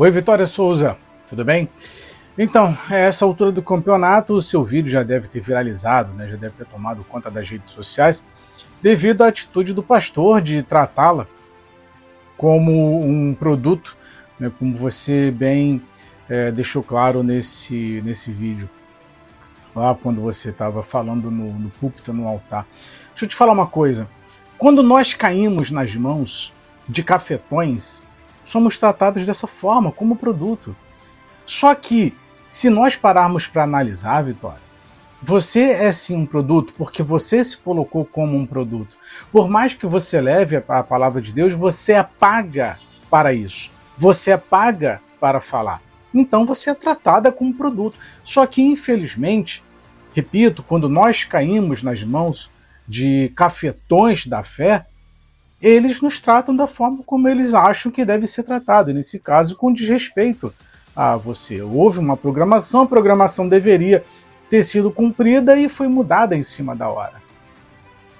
Oi, Vitória Souza, tudo bem? Então, a essa altura do campeonato, o seu vídeo já deve ter viralizado, né? já deve ter tomado conta das redes sociais, devido à atitude do pastor de tratá-la como um produto, né? como você bem é, deixou claro nesse, nesse vídeo, lá quando você estava falando no, no púlpito, no altar. Deixa eu te falar uma coisa. Quando nós caímos nas mãos de cafetões, somos tratados dessa forma, como produto. Só que, se nós pararmos para analisar, Vitória, você é sim um produto porque você se colocou como um produto. Por mais que você leve a palavra de Deus, você é paga para isso. Você é paga para falar. Então você é tratada como produto. Só que, infelizmente, repito, quando nós caímos nas mãos de cafetões da fé, eles nos tratam da forma como eles acham que deve ser tratado, nesse caso com desrespeito a você. Houve uma programação, a programação deveria ter sido cumprida e foi mudada em cima da hora.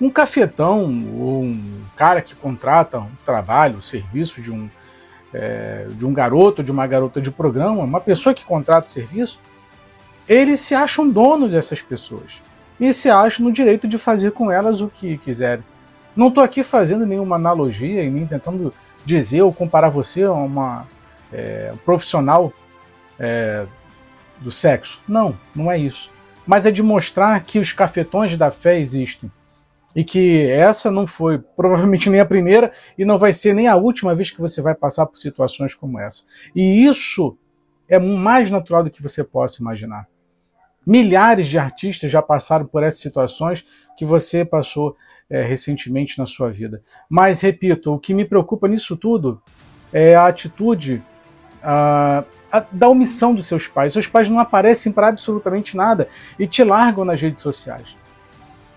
Um cafetão ou um cara que contrata um trabalho, um serviço de um, é, de um garoto, de uma garota de programa, uma pessoa que contrata o serviço, eles se acham donos dessas pessoas e se acham no direito de fazer com elas o que quiserem. Não estou aqui fazendo nenhuma analogia e nem tentando dizer ou comparar você a uma é, profissional é, do sexo. Não, não é isso. Mas é de mostrar que os cafetões da fé existem. E que essa não foi provavelmente nem a primeira e não vai ser nem a última vez que você vai passar por situações como essa. E isso é mais natural do que você possa imaginar. Milhares de artistas já passaram por essas situações que você passou é, recentemente na sua vida. Mas, repito, o que me preocupa nisso tudo é a atitude a, a, da omissão dos seus pais. Seus pais não aparecem para absolutamente nada e te largam nas redes sociais.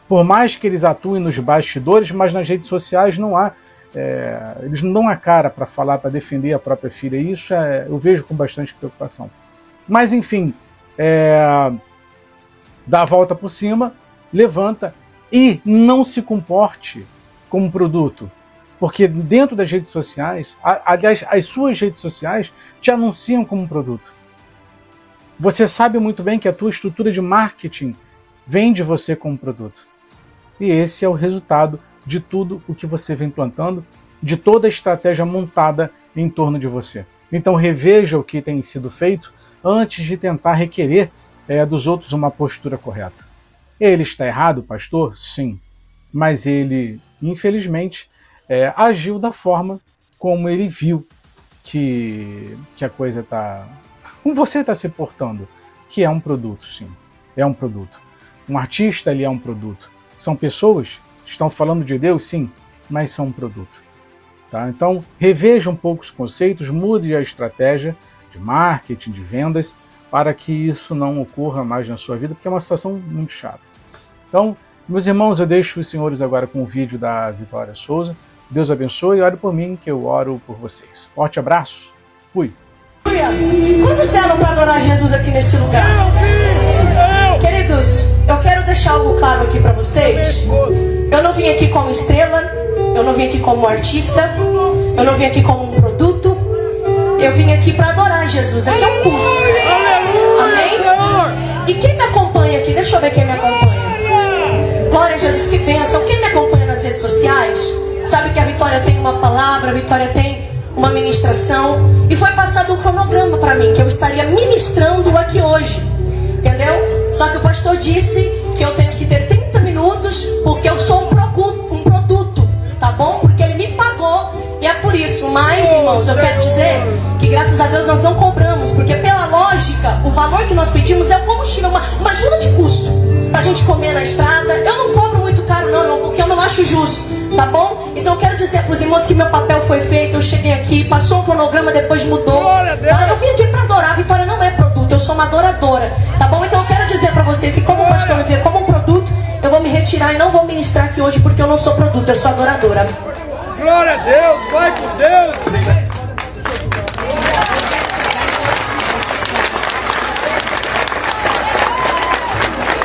Por mais que eles atuem nos bastidores, mas nas redes sociais não há. É, eles não dão a cara para falar, para defender a própria filha. E isso é, eu vejo com bastante preocupação. Mas, enfim, é, dá a volta por cima, levanta e não se comporte como produto. Porque dentro das redes sociais, aliás, as suas redes sociais te anunciam como produto. Você sabe muito bem que a tua estrutura de marketing vende você como produto. E esse é o resultado de tudo o que você vem plantando, de toda a estratégia montada em torno de você. Então reveja o que tem sido feito antes de tentar requerer é, dos outros uma postura correta. Ele está errado, pastor? Sim. Mas ele, infelizmente, é, agiu da forma como ele viu que, que a coisa está. Como você está se portando, que é um produto, sim. É um produto. Um artista, ele é um produto. São pessoas estão falando de Deus, sim, mas são um produto. Tá? Então, reveja um pouco os conceitos, mude a estratégia de marketing, de vendas, para que isso não ocorra mais na sua vida, porque é uma situação muito chata. Então, meus irmãos, eu deixo os senhores agora com o vídeo da Vitória Souza. Deus abençoe e ore por mim, que eu oro por vocês. Forte abraço. Fui. Quantos vieram para adorar Jesus aqui nesse lugar? Queridos, eu quero deixar algo claro aqui para vocês. Eu não vim aqui como estrela, eu não vim aqui como artista, eu não vim aqui como um produto. Eu vim aqui para adorar Jesus. Aqui é um culto. E quem me acompanha aqui? Deixa eu ver quem me acompanha. Glória a Jesus, que bênção. Quem me acompanha nas redes sociais sabe que a Vitória tem uma palavra, a Vitória tem uma ministração. E foi passado um cronograma para mim, que eu estaria ministrando aqui hoje. Entendeu? Só que o pastor disse que eu tenho que ter 30 minutos, porque eu sou um produto, um produto tá bom? Porque ele me pagou. E é por isso. Mas, irmãos, eu quero dizer que graças a Deus nós não lógica, o valor que nós pedimos é o combustível, uma, uma ajuda de custo pra gente comer na estrada. Eu não cobro muito caro, não, irmão, porque eu não acho justo, tá bom? Então eu quero dizer pros irmãos que meu papel foi feito, eu cheguei aqui, passou um cronograma, depois mudou. Tá? Eu vim aqui pra adorar, a Vitória não é produto, eu sou uma adoradora, tá bom? Então eu quero dizer pra vocês que como pastor me vê como um produto, eu vou me retirar e não vou ministrar aqui hoje porque eu não sou produto, eu sou adoradora. Glória a Deus, vai com Deus.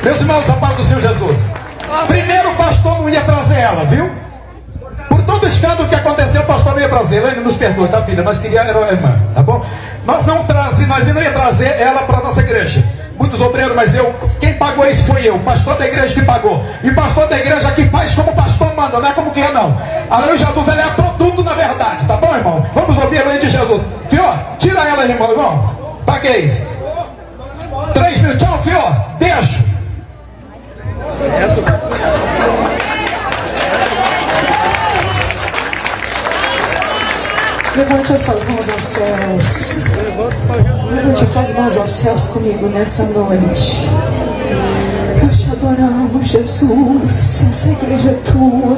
Meus irmãos, a paz do Senhor Jesus. Primeiro o pastor não ia trazer ela, viu? Por todo Todo escândalo que aconteceu, o pastor não ia trazer. Elaine, nos perdoe, tá, filha? Nós queríamos era a irmã, tá bom? Nós não trazemos, nós não ia trazer ela para nossa igreja. Muitos obreiros, mas eu, quem pagou isso foi eu, pastor da igreja que pagou. E pastor da igreja que faz como o pastor manda, não é como que é não. A lei de Jesus ela é produto na verdade, tá bom, irmão? Vamos ouvir a lei de Jesus. Fio, tira ela, irmão, irmão. Paguei. Três mil, tchau, fio. Deixa. Levante as suas mãos aos céus. Levante as suas mãos aos céus comigo nessa noite. Nós te adoramos, Jesus. Essa igreja é tua.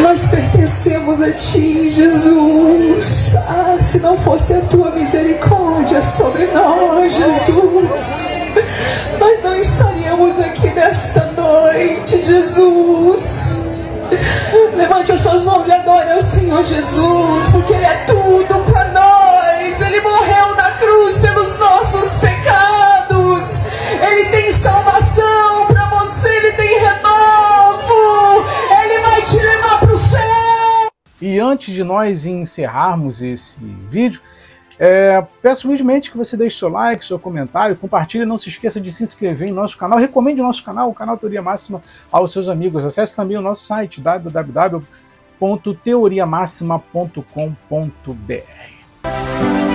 Nós pertencemos a ti, Jesus. Ah, se não fosse a tua misericórdia sobre nós, Jesus, nesta noite, Jesus. Levante as suas mãos e adore ao Senhor Jesus, porque Ele é tudo para nós. Ele morreu na cruz pelos nossos pecados. Ele tem salvação para você, Ele tem renovo. Ele vai te levar para o céu. E antes de nós encerrarmos esse vídeo, é, peço humildemente que você deixe seu like, seu comentário, compartilhe, não se esqueça de se inscrever em nosso canal, recomende o nosso canal, o canal Teoria Máxima, aos seus amigos. Acesse também o nosso site www.teoriamaxima.com.br.